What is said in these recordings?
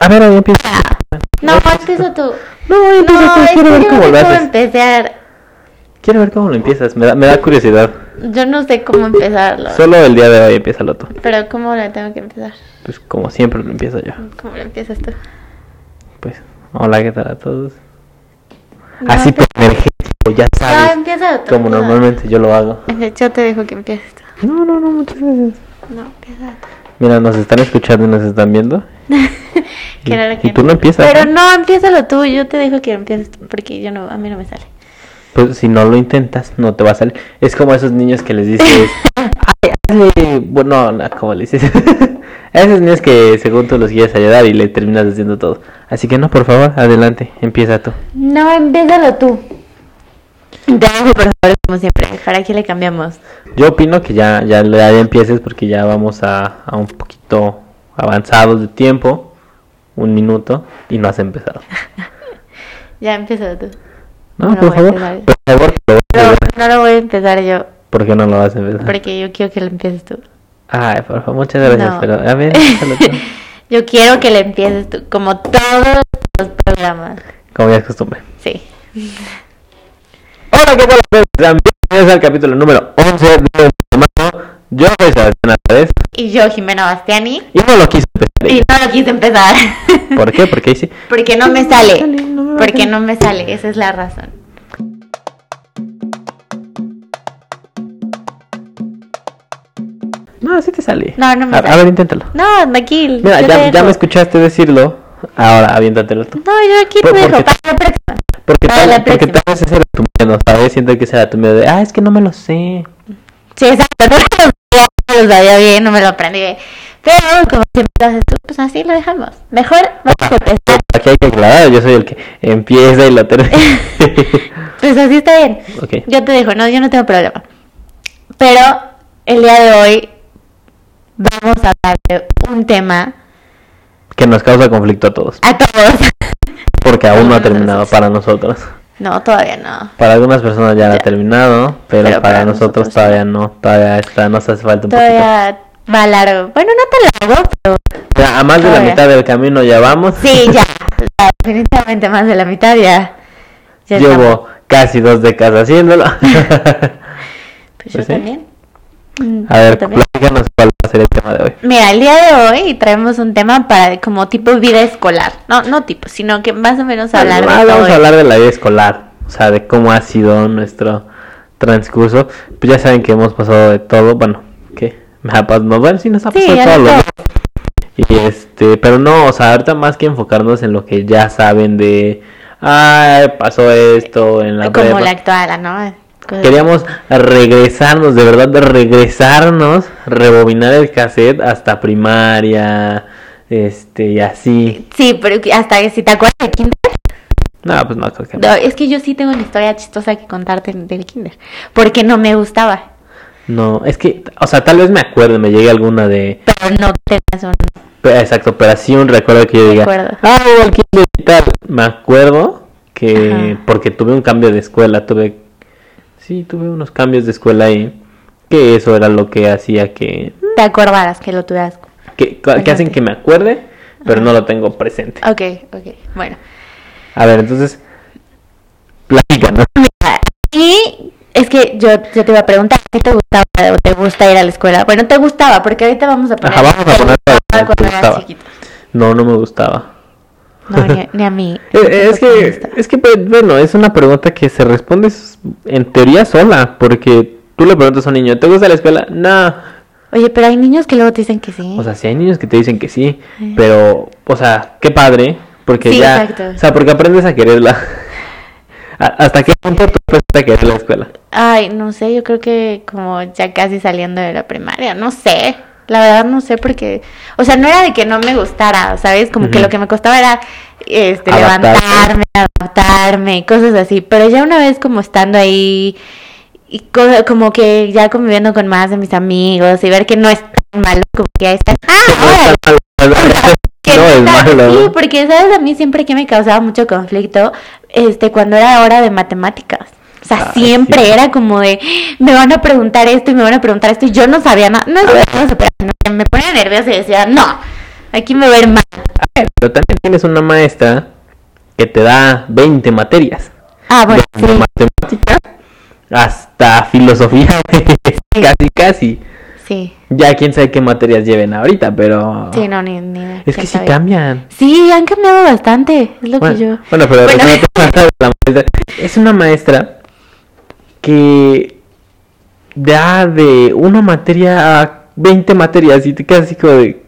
A ver, ahí empieza. No, empieza tú. No, empieza No, tú. Quiero ver cómo no lo haces. empezar. Quiero ver cómo lo empiezas. Me da, me da curiosidad. Yo no sé cómo empezarlo. Solo el día de hoy empieza tú. Pero ¿cómo lo tengo que empezar? Pues como siempre lo empiezo yo. ¿Cómo lo empiezas tú? Pues, hola, ¿qué tal a todos? No, Así por energético, ya No, sabes. empieza tú. como no. normalmente yo lo hago. Yo te dejo que empieces tú. No, no, no, muchas gracias. No, empieza tú. Mira, nos están escuchando y nos están viendo. Y que tú no empiezas, Pero ¿no? no, empiézalo tú. Yo te dejo que empieces tú porque yo no, a mí no me sale. Pues si no lo intentas, no te va a salir. Es como a esos niños que les dices, ay, hazle, bueno, no, ¿cómo le dices? a esos niños que según tú los quieres ayudar y le terminas haciendo todo. Así que no, por favor, adelante, empieza tú. No, empiézalo tú. Dejo, por favor, como siempre. ¿Para qué le cambiamos? Yo opino que ya, ya, ya empieces porque ya vamos a, a un poquito avanzados de tiempo, un minuto, y no has empezado. Ya empieza tú. No, No por favor, por favor, lo a No, no lo voy a empezar yo ¿Por qué no lo vas a empezar? porque yo quiero que lo empieces tú. Ay, por favor, muchas gracias, No. pero a ver. Yo quiero que le empieces tú, como todos los programas. como ya es costumbre. Sí. Hola, ¿qué tal? Bienvenidos al capítulo número 11 de. Yo soy Sebastián Álvarez Y yo, Jimena Bastiani. y no lo quise empezar. Y no lo quise empezar. ¿Por qué? Porque sí. Porque no me sale. a Porque no me sale. Esa es la razón. No, así te sale. No, no me a, a sale. ver, inténtalo. No, aquí. Mira, ya, ya me escuchaste decirlo. Ahora, aviéntatelo tú. No, yo aquí te dejo. porque- Para la próxima. Porque Para tal, la porque próxima. tal vez ese era tu miedo, ¿sabes? Siento que ese era tu miedo de, ah, es que no me lo sé. Sí, exacto. Lo sabía bien, no me lo aprendí. Pero como siempre lo haces tú, pues así lo dejamos. Mejor vamos a empezar. Aquí hay que aclarar, yo soy el que empieza y lo termina. Pues así está bien. Yo te dejo, no, yo no tengo problema. Pero el día de hoy vamos a hablar de un tema Que nos causa conflicto a todos. a todos. Porque aún no ha terminado para nosotros. No, todavía no. Para algunas personas ya, lo ha Ya. terminado, pero, Pero para, para nosotros, nosotros todavía no. Todavía está, nos hace falta un Todavía va largo. Bueno, no tan largo, pero poquito. Ya, a más de la todavía. mitad del camino ya vamos. sí, ya. ya, definitivamente más de la mitad ya. ya estamos. Llevo casi dos décadas haciéndolo. Pues yo Pues sí. también. Mm, a ver, platícanos cuál va a ser el tema de hoy. Mira, el día de hoy traemos un tema para como tipo vida escolar. No, no tipo, sino que más o menos hablar de Ah, todo vamos a hablar de la vida escolar, o sea, de cómo ha sido nuestro transcurso. Pues ya saben que hemos pasado de todo, bueno, que me ha pasado, bueno, sí nos ha Sí, pasado ya todo. lo Y este, pero no, o sea, ahorita más que enfocarnos en lo que ya saben de, ay, pasó esto en la como prepa. la actual, ¿no? Queríamos regresarnos, de verdad, de regresarnos, rebobinar el cassette hasta primaria, este, y así. Sí, pero hasta que si te acuerdas de kinder. No, pues no, creo que no. No, es que yo sí tengo una historia chistosa que contarte del kinder. Porque no me gustaba. No, es que, o sea, tal vez me acuerdo, me llegue alguna de, Pero no tenías un... exacto, pero así un recuerdo que yo diga, Recuerdo. ah, al kinder y tal. Me acuerdo que, Ajá. porque tuve un cambio de escuela, tuve, sí, tuve unos cambios de escuela ahí, que eso era lo que hacía que, Te acordarás que lo tuvieras. que, que hacen que me acuerde, pero no lo tengo presente. Ok, ok. Bueno. A ver, entonces, platícanos. Y es que yo, yo te iba a preguntar si te gustaba o te gusta ir a la escuela. Bueno, te gustaba, porque ahorita vamos a poner. Ajá, vamos a te poner gustaba te cuando eras chiquito. No, no me gustaba. No, ni, ni a mí. Eh, eh, Es que, es que, pues, bueno, es una pregunta que se responde en teoría sola, porque tú le preguntas a un niño, ¿te gusta la escuela? No. Oye, pero hay niños que luego te dicen que sí. O sea, sí hay niños que te dicen que sí, Eh. pero, o sea, qué padre, porque Sí, ya, exacto. o sea, porque aprendes a quererla. A- ¿Hasta qué punto tú aprendes a querer la escuela? Ay, no sé, yo creo que como ya casi saliendo de la primaria, no sé. La verdad no sé porque, o sea, no era de que no me gustara, ¿sabes? Como que lo que me costaba era este Adaptarte. levantarme, adaptarme, cosas así, pero ya una vez como estando ahí y co- como que ya conviviendo con más de mis amigos y ver que no es tan malo como que ya está, ah, No es malo. Sí, porque sabes a mí siempre que me causaba mucho conflicto, este, cuando era hora de matemáticas. O sea, Ay, siempre sí. era como de, me van a preguntar esto y me van a preguntar esto y yo no sabía nada. No, no, no, me ponía nerviosa y decía, no, aquí me va a ir mal. pero también tienes una maestra que te da 20 materias. Ah, bueno, Desde sí, matemática hasta filosofía, casi, casi. sí. Ya quién sabe qué materias lleven ahorita, pero... Sí, no, ni, ni Es que sí cambian. Sí, han cambiado bastante, es lo Bueno, que yo... bueno, pero Bueno. retomando la maestra, es una maestra que da de una materia a 20 materias y te quedas así como de...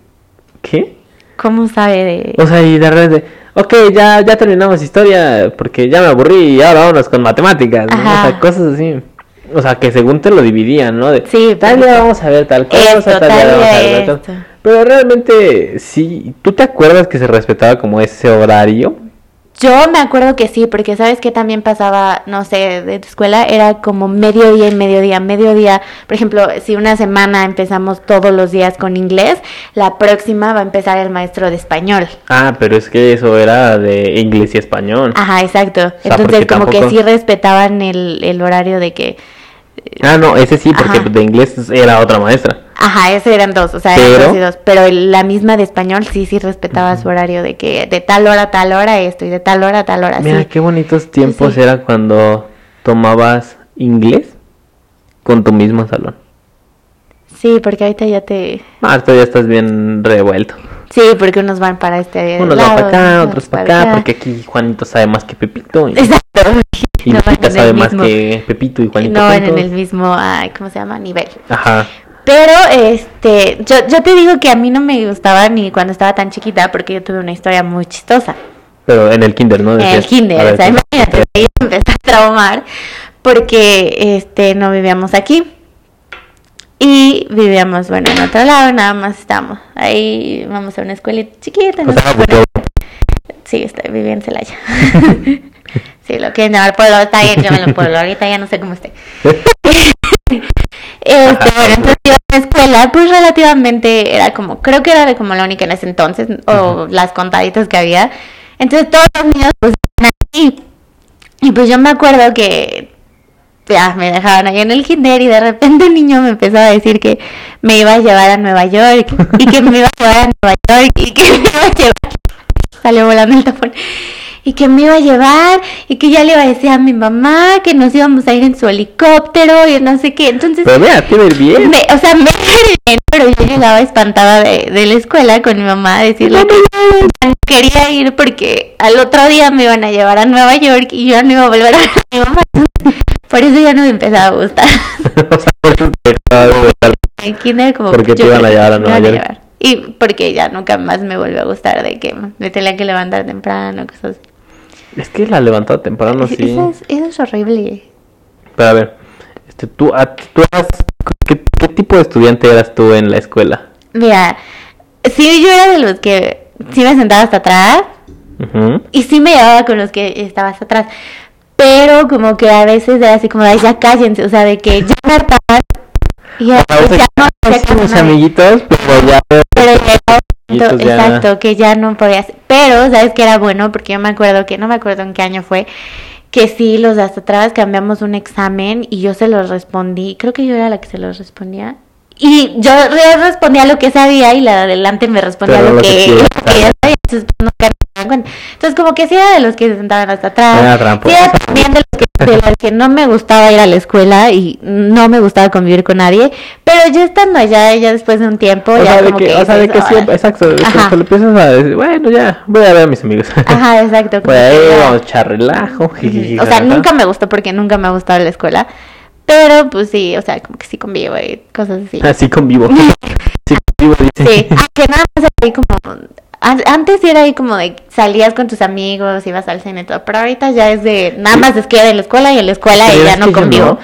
¿Qué? ¿Cómo sabe de...? O sea, y de repente, ok, ya, ya terminamos historia porque ya me aburrí y ahora vámonos con matemáticas. O sea, cosas así. O sea, que según te lo dividían, ¿no? De, Sí, tal día vamos a ver tal cosa, Esto, tal día vamos a ver tal-. Pero realmente, sí, ¿tú te acuerdas que se respetaba como ese horario? Yo me acuerdo que sí, porque sabes que también pasaba, no sé, de tu escuela, era como mediodía y mediodía, mediodía. Por ejemplo, si una semana empezamos todos los días con inglés, la próxima va a empezar el maestro de español. Ah, pero es que eso era de inglés y español. Ajá, exacto. sea, Entonces como que sí respetaban el, el horario de que, Ah, no, ese sí, porque Ajá. de inglés era otra maestra. Ajá, ese eran dos, o sea, eran Pero- dos y dos. Pero la misma de español sí, sí respetaba su horario de que de tal hora a tal hora esto y de tal hora a tal hora. Mira, sí. qué bonitos tiempos sí. era cuando tomabas inglés con tu mismo salón. Sí, porque ahorita ya te... Ah, ya estás bien revuelto. Sí, porque unos van para este Unos van lado, para acá, otros para acá, porque aquí Juanito sabe más que Pepito. Y, Exacto. y no van Lupita sabe más que Pepito y Juanito. No van en el mismo, ay, ¿cómo se llama? Nivel. Ajá. Pero, este, yo, yo te digo que a mí no me gustaba ni cuando estaba tan chiquita porque yo tuve una historia muy chistosa. Pero en el kinder, ¿no? En el kinder, ver, o sea, imagínate, ahí empecé a traumar porque, este, no vivíamos aquí. Y vivíamos, bueno, en otro lado, nada más estábamos. Ahí vamos a una escuela chiquita. O no sea, sé, pues, bueno, Sí, estoy, viví en Celaya. sí, lo quieren llamar pueblo, está bien, llámalo pueblo. Ahorita ya no sé cómo esté. Este, bueno, entonces la escuela, pues relativamente era como, creo que era de como la única en ese entonces, o las contaditas que había. Entonces todos los niños pues ahí. Y pues yo me acuerdo que ya me dejaban ahí en el kinder y de repente un niño me empezó a decir que me iba a llevar a Nueva York y que me iba a llevar a Nueva York y que me iba a llevar salió volando el tapón y que me iba a llevar y que ya le iba a decir a mi mamá que nos íbamos a ir en su helicóptero y no sé qué entonces Pero mira, te ir bien. me- o sea, me bien, pero yo llegaba espantada de, de la escuela con mi mamá a decirle que quería ir porque al otro día me iban a llevar a Nueva York y yo no iba a volver a ver a mi mamá. Por eso ya no me empezaba a gustar. o sea, por eso te dejaba de gustar. Como Porque te iban a Nueva York. llevar. Y porque ya nunca más me volvió a gustar de que me tenía que levantar temprano, cosas así. Es que la levantado temprano, Es- sí. Eso, es, eso es horrible. Pero a ver, este, tú, a- tú eras, ¿qué, qué tipo de estudiante eras tú en la escuela? Mira, sí, yo era de los que sí me sentaba hasta atrás y sí me llevaba con los que estaba hasta atrás. Pero como que a veces era así como, "Ay, ya cállense, o sea, de que ya me hartaban y ya, A veces ya no nadie. amiguitos, pero ya. Pero llegaba ya- exacto, que ya no podías. Pero, ¿sabes que era bueno? Porque yo me acuerdo que, no me acuerdo en qué año fue, que sí, los de hasta atrás cambiamos un examen y yo se los respondí. Creo que yo era la que se los respondía. Y yo re- respondía lo que sabía y la de adelante me respondía lo, lo que ella sabía. Entonces, pues, cuenta. Entonces, como que sí era de los que se sentaban hasta atrás. Era Sí, tramposa. era también de los, que, de los que no me gustaba ir a la escuela y no me gustaba convivir con nadie. Pero ya estando allá, ya después de un tiempo, O ya sea, de como que, que o sea, de que siempre, exacto, que le empiezas a decir, bueno, ya, voy a ver a mis amigos. Ajá, exacto. Voy a ir, vamos a echar relajo. O sea, nunca me gustó porque nunca me ha gustado la escuela. Pero pues sí, o sea, como que sí convivo y cosas así. Así convivo. Sí, convivo, dice. Sí, aunque nada más ahí como... an- Antes era ahí como de salías con tus amigos, ibas al cine y todo, pero ahorita ya es de nada más es que ir en la escuela y en la escuela y ¿Crees ya no convivo.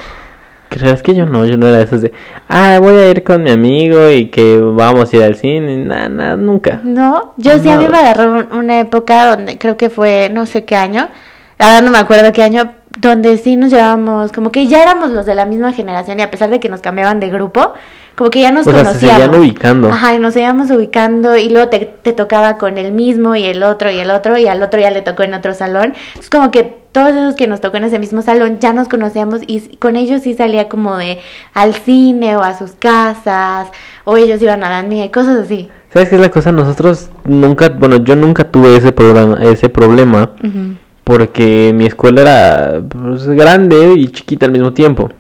¿Crees que yo no? Yo no era de esos de, ah, voy a ir con mi amigo y que vamos a ir al cine. Nada, nada, nunca. No, yo sí a mí me agarró un- una época donde creo que fue no sé qué año, verdad no me acuerdo qué año, donde sí nos llevábamos, como que ya éramos los de la misma generación y a pesar de que nos cambiaban de grupo, como que ya nos O sea, se conocíamos. seguían ubicando. Ajá, y nos íbamos ubicando y luego te, te tocaba con el mismo y el otro y el otro y al otro ya le tocó en otro salón. Es como que todos esos que nos tocó en ese mismo salón ya nos conocíamos y con ellos sí salía como de al cine o a sus casas o ellos iban a la mía y cosas así. ¿Sabes qué es la cosa? Nosotros nunca, bueno, yo nunca tuve ese problema, ese problema porque mi escuela era pues, grande y chiquita al mismo tiempo.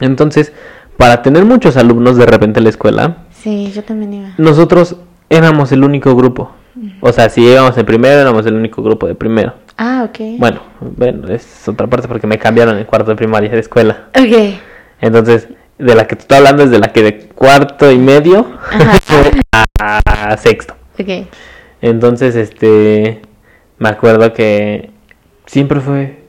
Entonces, para tener muchos alumnos de repente en la escuela, Sí, yo también iba. nosotros éramos el único grupo. O sea, si íbamos en primero, éramos el único grupo de primero. Ah, ok. Bueno, bueno, es otra parte porque me cambiaron en cuarto de primaria de escuela. Ok. Entonces, de la que te estoy hablando es de la que de cuarto y medio Ajá. a, a sexto. Ok. Entonces, este, me acuerdo que siempre fue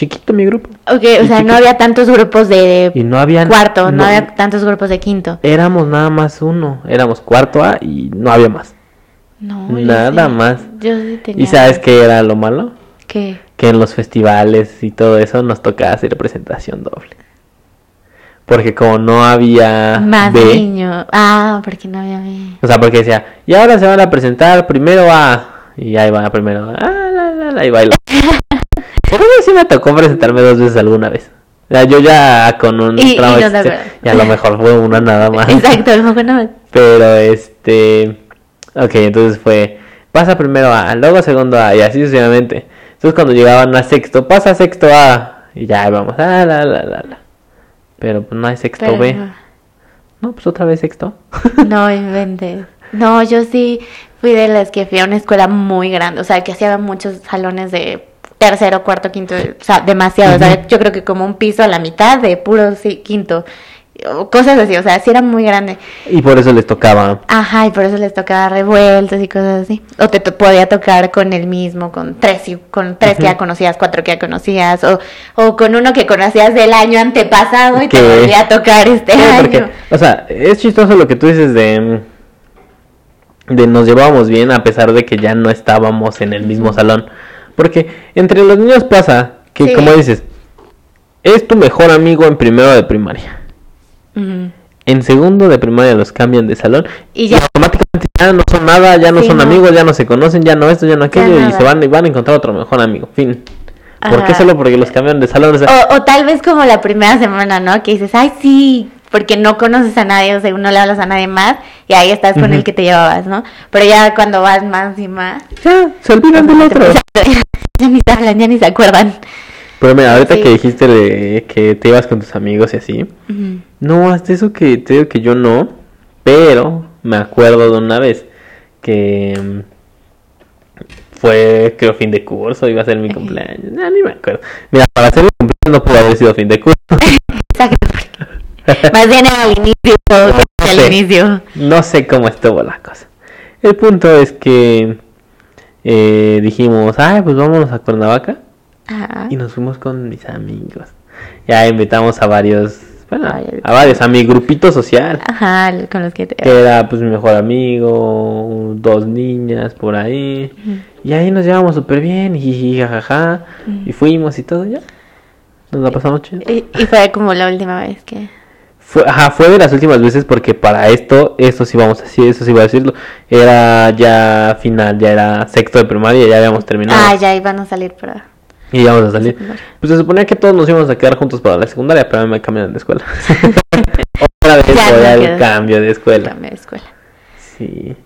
chiquito mi grupo. Ok, Y o sea, no había tantos grupos de Y no había... cuarto, no, había tantos grupos de quinto. Éramos nada más uno, éramos cuarto A y no había más. No, yo Nada sí- más. Yo sí tenía. ¿Y sabes qué era lo malo? ¿Qué? Que en los festivales y todo eso nos tocaba hacer presentación doble. Porque como no había Más B, niño. Ah, porque no había B. o sea, porque decía, y ahora se van a presentar primero A, y ahí va primero A, ah, la, la, la, y baila. A sí me tocó presentarme dos veces alguna vez. O sea, yo ya con un Y- y no te existente, acuerdas. y a lo mejor fue una nada más. Exacto, no fue nada más. Pero este. Ok, entonces fue. Pasa primero A, luego segundo A, y así sucesivamente. Entonces cuando llegaban a sexto, pasa sexto A. Y ya vamos. Ah, la, la, la, la. Pero pues no hay sexto Pero B. no. No, pues otra vez sexto. No inventes. No, yo sí fui de las que fui a una escuela muy grande, o sea, que hacía muchos salones de tercero, cuarto, quinto, o sea, demasiado, o sea, yo creo que como un piso a la mitad de puro sí, quinto, o cosas así, o sea, sí era muy grande. y por eso les tocaba. Ajá, y por eso les tocaba revueltos y cosas así. O te to- podía tocar con el mismo, con tres, y- con tres que ya conocías, cuatro que ya conocías, o, o con uno que conocías del año antepasado y te Que- volvía a tocar este Sí, año. porque, o sea, es chistoso lo que tú dices de. De nos llevábamos bien a pesar de que ya no estábamos en el mismo salón. Porque entre los niños pasa que, Sí. como dices, es tu mejor amigo en primero de primaria. En segundo de primaria los cambian de salón Y ya- automáticamente ya no son nada, ya no Sí, son no. amigos, ya no se conocen, ya no esto, ya no aquello y se van y van a encontrar otro mejor amigo. Fin. ¿Por qué solo porque los cambian de salón? O sea, O, o tal vez como la primera semana, ¿no? Que dices, ay, sí, porque no conoces a nadie, o sea, no le hablas a nadie más, y ahí estás con el que te llevabas, ¿no? Pero ya cuando vas más y más, ya se olvidan del otro. ya ni te hablan, ya ni se acuerdan. Pero mira, ahorita Sí. que dijiste de que te ibas con tus amigos y así, no, hasta eso que te digo que yo no, pero me acuerdo de una vez que mm, fue, creo, fin de curso, iba a ser mi cumpleaños, no, ni me acuerdo. Mira, para hacer mi cumpleaños no pudo haber sido fin de curso. Exacto. Más bien al inicio, al sé. inicio. No sé cómo estuvo la cosa. El punto es que eh, dijimos, ay, pues vámonos a Cuernavaca. Ajá. Y nos fuimos con mis amigos. Ya invitamos a varios, bueno, Ay, a varios, a mi grupito social. Ajá, con los que te... Que era pues mi mejor amigo, dos niñas por ahí. Y ahí nos llevamos súper bien, y jajaja. Ujú. Y fuimos y todo ya. Nos la pasamos chido. Y, y fue como la última vez que... Fue, ajá, fue de las últimas veces porque para esto, esto sí vamos a decir, eso sí voy a decirlo, era ya final, ya era sexto de primaria, ya habíamos terminado. Ah, ya iban a salir para... Y íbamos a salir. secundaria. Pues se suponía que todos nos íbamos a quedar juntos para la secundaria, pero a mí me cambiaron de escuela. Otra vez Ya quedas. cambio de escuela. Cambio de escuela. Sí.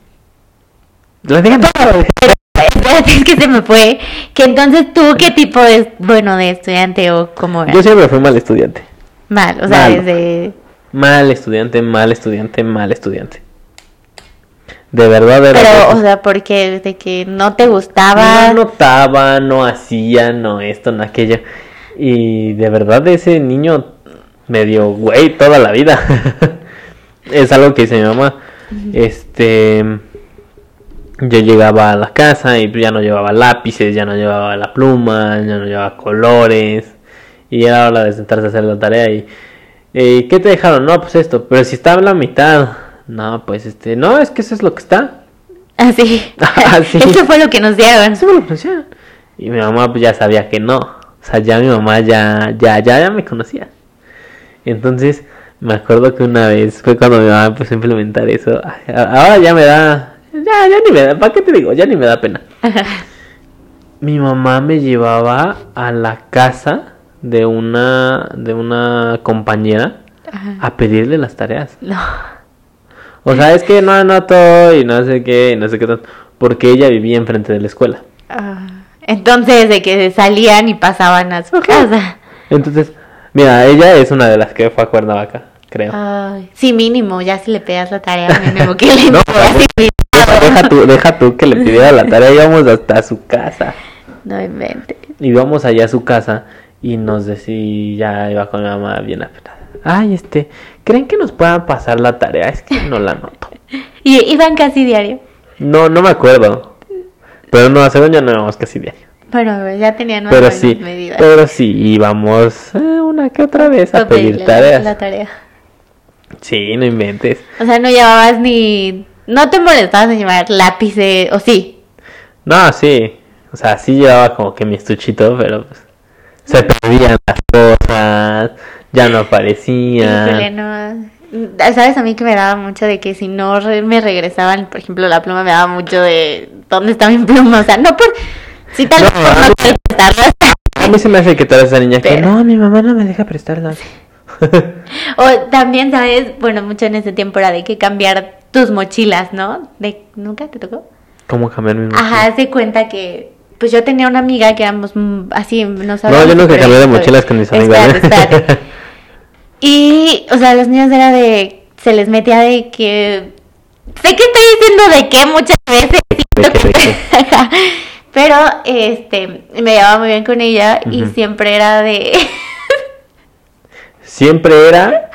Espérate, es que se me fue. Que entonces tú, ¿qué tipo de, bueno, de estudiante o cómo era? Yo siempre fui mal estudiante. Mal, o sea, Malo. desde... Mal estudiante, mal estudiante, mal estudiante. De verdad era. Pero, o sea, porque de que no te gustaba... No notaba, no hacía, no esto, no aquello. Y de verdad ese niño me dio güey toda la vida. es algo que dice mi mamá. Este. Yo llegaba a la casa y ya no llevaba lápices, ya no llevaba la pluma, ya no llevaba colores. Y era hora de sentarse a hacer la tarea y. eh, ¿Qué te dejaron? No, pues esto. Pero si estaba en la mitad. No, pues este. No, es que eso es lo que está. Así. Ah, sí. Eso fue lo que nos dieron. Eso me lo ofrecieron. Y mi mamá pues ya sabía que no. O sea, ya mi mamá ya, ya, ya, ya me conocía. Entonces, me acuerdo que una vez fue cuando mi mamá empezó a implementar eso. A- Ahora ya me da. Ya, ya ni me da. ¿Para qué te digo? Ya ni me da pena. Mi mamá me llevaba a la casa de una, de una compañera Ajá. a pedirle las tareas. No. O sea, es que no anotó y no sé qué, y no sé qué tanto. Porque ella vivía enfrente de la escuela. Ah, entonces, de que salían y pasaban a su casa. Entonces, mira, ella es una de las que fue a Cuernavaca, creo. Ay, sí, mínimo, ya si le pegas la tarea a mínimo que le No, hayas invitado. Deja tú, deja tú que le pidiera la tarea, íbamos hasta su casa. No inventes. Íbamos allá a su casa y nos decía, ya iba con mi mamá bien apretada. Ay, este, ¿creen que nos puedan pasar la tarea? Es que no la noto. Y iban casi diario. No, no me acuerdo. Pero no, según yo no íbamos casi diario. Bueno, ya tenían más Pero sí, medidas. pero sí, íbamos eh, una que otra vez a pedir pedirle tareas. La tarea. Sí, no inventes. O sea, no llevabas ni. No te molestabas en llevar lápices, o sí. No, sí. O sea, sí llevaba como que mi estuchito, pero pues, se perdían las cosas, ya no aparecían. no. Sabes, a mí que me daba mucho de que si no re- me regresaban, por ejemplo, la pluma me daba mucho de dónde está mi pluma. O sea, no por. Si tal No, vez no mí- querer prestarlas. A mí se me hace que eres esa niña que no, mi mamá no me deja prestarla. O también, ¿sabes? Bueno, mucho en ese tiempo era de que cambiar tus mochilas, ¿no? De, ¿Nunca te tocó? ¿Cómo cambiar mi mochila? Ajá, se cuenta que. Pues yo tenía una amiga que éramos mm, así, nos No, yo nunca súper cambié de mochilas con mis amigos. Espérate, ¿eh? espérate. Y, o sea, los niños era de. Se les metía de que. Sé que estoy diciendo de qué muchas veces. Pero, este. Me llevaba muy bien con ella y siempre era de. Siempre era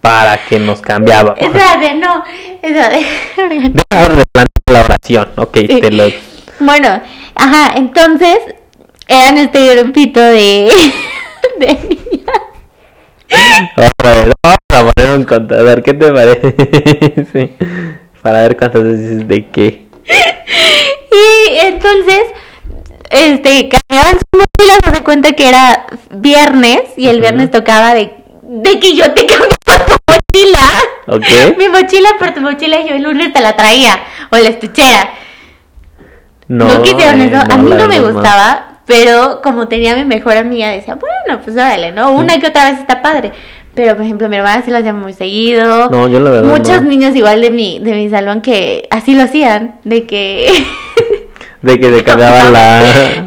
para que nos cambiábamos. Esa de no. Esa de. Deja adelante la oración, ok, Sí. te lo... Bueno, ajá, entonces. Eran este grupito de. de niñas. Otra vez, vamos a poner un contador, ¿qué te parece? Para ver cuántas veces de qué. Y entonces, este, cambiaban sus mochilas, se cuenta que era viernes y el viernes tocaba de, de que yo te cambiaba tu mochila. ¿Ok? Mi mochila por tu mochila y yo el lunes te la traía, o la estuchera. No, eh, eso, a mí no me gustaba, pero como tenía mi mejor amiga, decía, bueno, pues órale, ¿no? Una que otra vez está padre. Pero, por ejemplo, mi hermana sí lo hacía muy seguido. No, yo la verdad Muchos no. niños igual de mi, de mi salón que así lo hacían, de que... De que cambiaban la...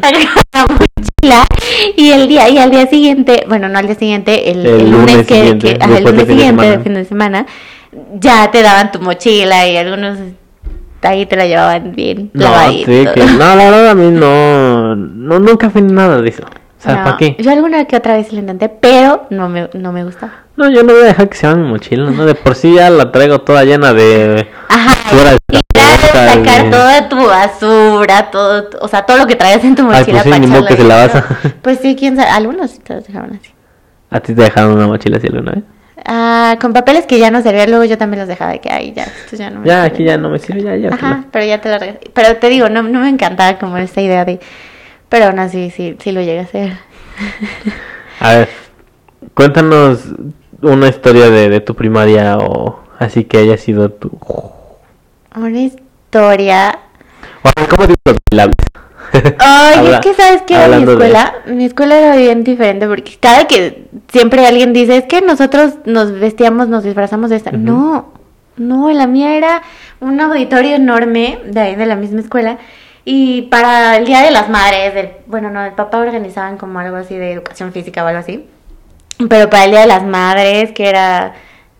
La mochila y el día y al día siguiente, bueno, no al día siguiente, el, El el lunes, lunes que, siguiente, que- ajá, el lunes de siguiente del fin de semana, ya te daban tu mochila y algunos ahí te la llevaban bien No, sí, que... no, la verdad a mí no... no nunca fui nada de eso. O sea, No, ¿para qué? Yo alguna que otra vez lo intenté, pero no me, no me gustaba. No, yo no voy a dejar que se mi mochila, ¿no? De por sí ya la traigo toda llena de... Ajá, de y ya de sacar de- toda tu basura, todo, o sea, todo lo que traías en tu Ay, mochila pues sí, ni que se la vas a-. Pues sí, quién sabe, algunos sí te los dejaban así. ¿A ti te dejaron una mochila así alguna vez? Ah, con papeles que ya no servían, luego yo también los dejaba de que, ay, ya, esto ya no me Ya, sirve. aquí ya no me sirve, ya, ya. Ajá, pero ya te lo regresé. Pero te digo, no, no me encantaba como esta idea de... Pero aún así, sí, sí lo llegué a hacer. A ver, cuéntanos una historia de, de tu primaria o así que haya sido tu... Una historia... O ¿Cómo digo los bailables? Ay, Habla- es que sabes que era mi de- escuela, mi escuela era bien diferente porque cada que siempre alguien dice es que nosotros nos vestíamos, nos disfrazamos de esta. No, no, la mía era un auditorio enorme de ahí de la misma escuela y para el Día de las Madres, del, bueno, no, el papá organizaban como algo así de educación física o algo así, pero para el Día de las Madres, que era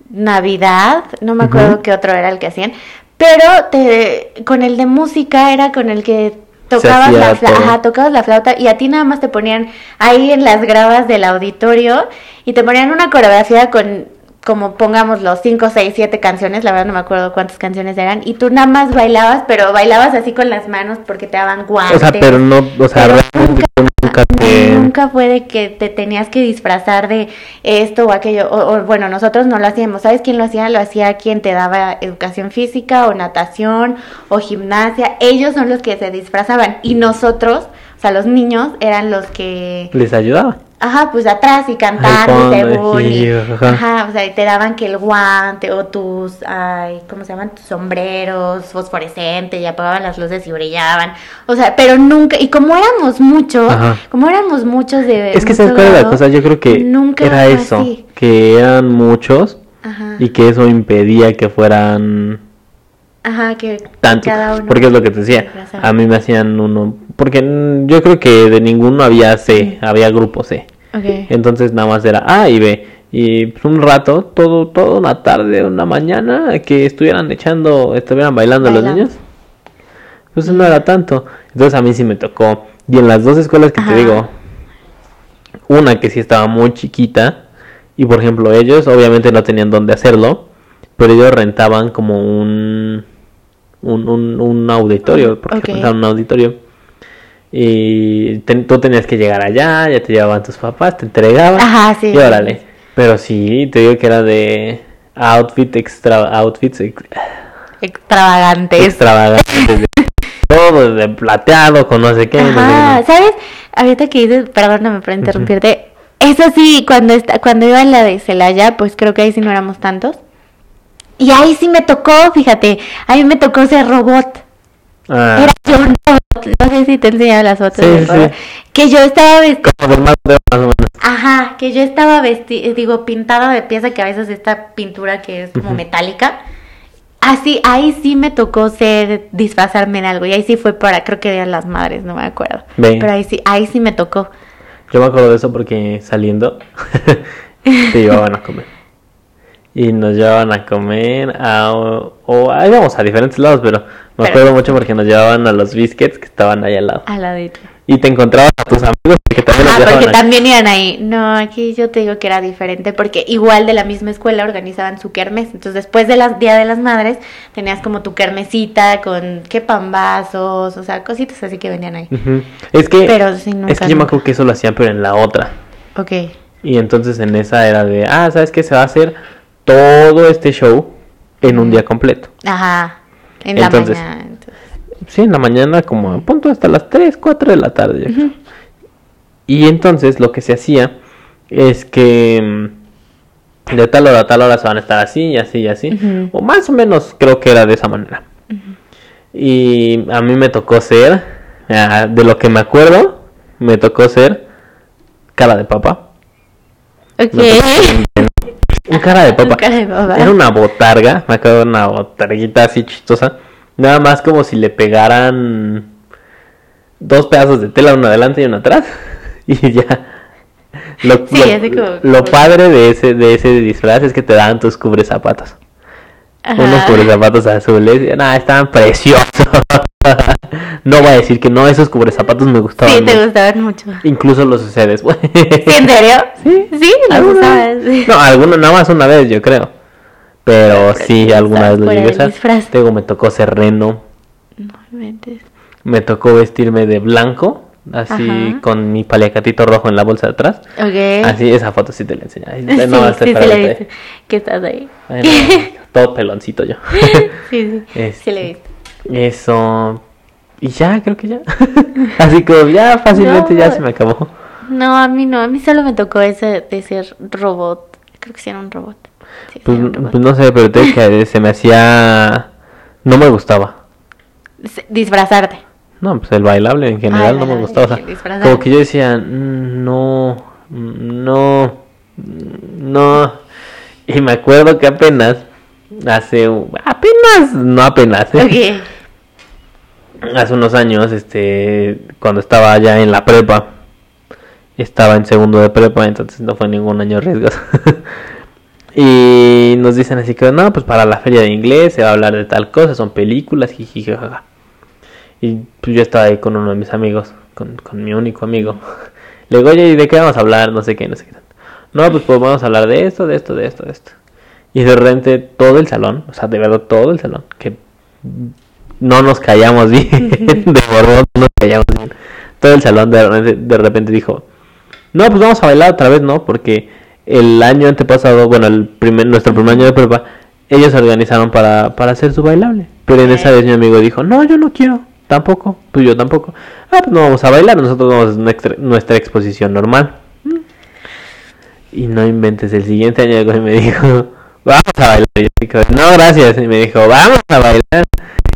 Navidad, no me acuerdo qué otro era el que hacían, pero te, con el de música era con el que tocabas la, fla- todo. ajá, tocabas la flauta y a ti nada más te ponían ahí en las grabas del auditorio y te ponían una coreografía con como pongamos los 5, 6, 7 canciones, la verdad no me acuerdo cuántas canciones eran, y tú nada más bailabas, pero bailabas así con las manos porque te daban guantes. O sea, pero no, o sea, Pero nunca te... Nunca fue de que te tenías que disfrazar de esto o aquello. O, o, bueno, nosotros no lo hacíamos. ¿Sabes quién lo hacía? Lo hacía quien te daba educación física o natación o gimnasia. Ellos son los que se disfrazaban. Y nosotros, o sea, los niños eran los que... les ayudaba. Ajá, pues atrás y cantando fondo, y según. y- sí, ajá. ajá, o sea, y te daban que el guante o tus, ay, ¿cómo se llaman? Tus sombreros fosforescentes y apagaban las luces y brillaban. O sea, pero nunca, y como éramos muchos, Ajá. como éramos muchos de. Es que cuál es la cosa, yo creo que nunca era eso, así. que eran muchos Ajá. y que eso impedía que fueran Ajá, que tanto. cada uno. Porque es lo que te decía. A mí me hacían uno. Porque yo creo que de ninguno había C, había grupo C. Ok. Entonces nada más era A y B. Y pues, un rato, todo, toda una tarde, una mañana, que estuvieran echando, estuvieran bailando, los niños. Pues no era tanto. Entonces a mí sí me tocó. Y en las dos escuelas que Ajá. te digo, una que sí estaba muy chiquita. Y por ejemplo, ellos obviamente no tenían dónde hacerlo. Pero ellos rentaban como un. Un, un, un auditorio. Porque Ok. rentaban un auditorio. Y ten- tú tenías que llegar allá, ya te llevaban tus papás, te entregaban. Ajá, sí. Y órale. Pero sí, te digo que era de outfit extra, outfits ex- Extravagantes. extravagantes. todo de plateado con no sé qué. no sé qué, Ajá. ¿sabes? Ahorita que dices, perdóname por interrumpirte. Eso sí, cuando esta, cuando iba en la de Celaya, pues creo que ahí sí no éramos tantos. Y ahí sí me tocó, fíjate, a mí me tocó ser robot. Ah, Era yo un robot. No sé si te he enseñado las fotos Sí, sí. Que yo estaba vestida. como del más de más o menos. Ajá, que yo estaba vestida, digo, pintada de pieza que a veces esta pintura que es como metálica. Así, ahí sí me tocó ser, disfrazarme en algo. Y ahí sí fue para, creo que eran las madres, no me acuerdo. Pero ahí sí, ahí sí me tocó. Yo me acuerdo de eso porque saliendo te llevaban a comer. Y nos llevaban a comer a... O, o- íbamos a diferentes lados, pero me Pero- acuerdo mucho porque nos llevaban a los biscuits que estaban ahí al lado. Al ladito. Y te encontrabas a tus amigos porque también los Ah, porque ahí. también iban ahí. No, aquí yo te digo que era diferente porque igual de la misma escuela organizaban su kermes. Entonces después del Día de las Madres tenías como tu kermesita con qué pambazos, o sea, cositas así que venían ahí. Es que, Pero sí, nunca, es que yo me acuerdo que eso lo hacían, pero en la otra. Ok. Y entonces en esa era de, ah, ¿sabes qué? Se va a hacer todo este show en un día completo. Ajá. En Entonces, la mañana. entonces. Sí, en la mañana como a punto hasta las 3, 4 de la tarde. yo creo. Y entonces lo que se hacía es que mm, de tal hora a tal hora se van a estar así y así y así. O más o menos creo que era de esa manera. Y a mí me tocó ser, ah, de lo que me acuerdo, me tocó ser cara de papa. Ok. Un- cara de papa. Cara de papa. Era una botarga, me acuerdo de una botarguita así chistosa. Nada más como si le pegaran dos pedazos de tela, uno adelante y uno atrás. Y ya. Lo, Sí, lo- como- lo padre de ese, de ese disfraz es que te daban tus cubre zapatos. Ajá. Unos cubre zapatos azules. y, Nada, estaban preciosos. no voy a decir que no, esos cubre zapatos me gustaban. Sí, te mucho. gustaban mucho. Incluso los usé después. ¿Sí, en serio? Sí. Sí, los ¿Alguna usabas. vez? No, alguno nada más una vez, yo creo. Pero Pero sí, sí, alguna vez lo llegué a usar. disfraz. Luego me tocó ser reno. No inventes. Me tocó vestirme de blanco. Así Ajá. con mi paliacatito rojo en la bolsa de atrás. Ok. Así, esa foto sí te la enseñé. Sí, no, sí, está sí, espérate. viste. Que estás ahí. Ay, no, todo peloncito yo. sí, sí. Este, Sí, le viste. Eso. Y ya, creo que ya. Así como ya fácilmente No. ya se me acabó. No, a mí no. A mí solo me tocó ese de ser robot. Creo que sí era un robot. Sí, Pues, era un robot. pues no sé, pero te que se me hacía. No me gustaba. Disfrazarte. No, pues el bailable en general no me gustaba. O sea, como que yo decía, "Mm, no, mm, no, mm, no. Y me acuerdo que apenas, hace, apenas, no apenas, ¿eh? Ok. hace unos años, este, cuando estaba ya en la prepa, estaba en segundo de prepa, entonces no fue ningún año riesgoso. y nos dicen así que, no, pues para la feria de inglés se va a hablar de tal cosa, son películas, jiji, jajaja. Y pues yo estaba ahí con uno de mis amigos, con, con mi único amigo. Le digo, oye, ¿y de qué vamos a hablar? No sé qué, no sé qué. No, pues, pues vamos a hablar de esto, de esto, de esto, de esto. Y de repente todo el salón, o sea, de verdad todo el salón, que no nos callamos bien, de verdad no nos callamos bien. Todo el salón de repente, de repente dijo, no, pues vamos a bailar otra vez, ¿no? Porque el año antepasado, bueno, el primer, nuestro primer año de prueba, ellos se organizaron para, para hacer su bailable. Pero en esa vez mi amigo dijo, no, yo no quiero, tampoco, pues yo tampoco. Ah, pues no vamos a bailar, nosotros vamos a hacer nuestra, nuestra exposición normal. Y no inventes, el siguiente año me dijo, vamos a bailar. Y yo dije, no, gracias. Y me dijo, vamos a bailar.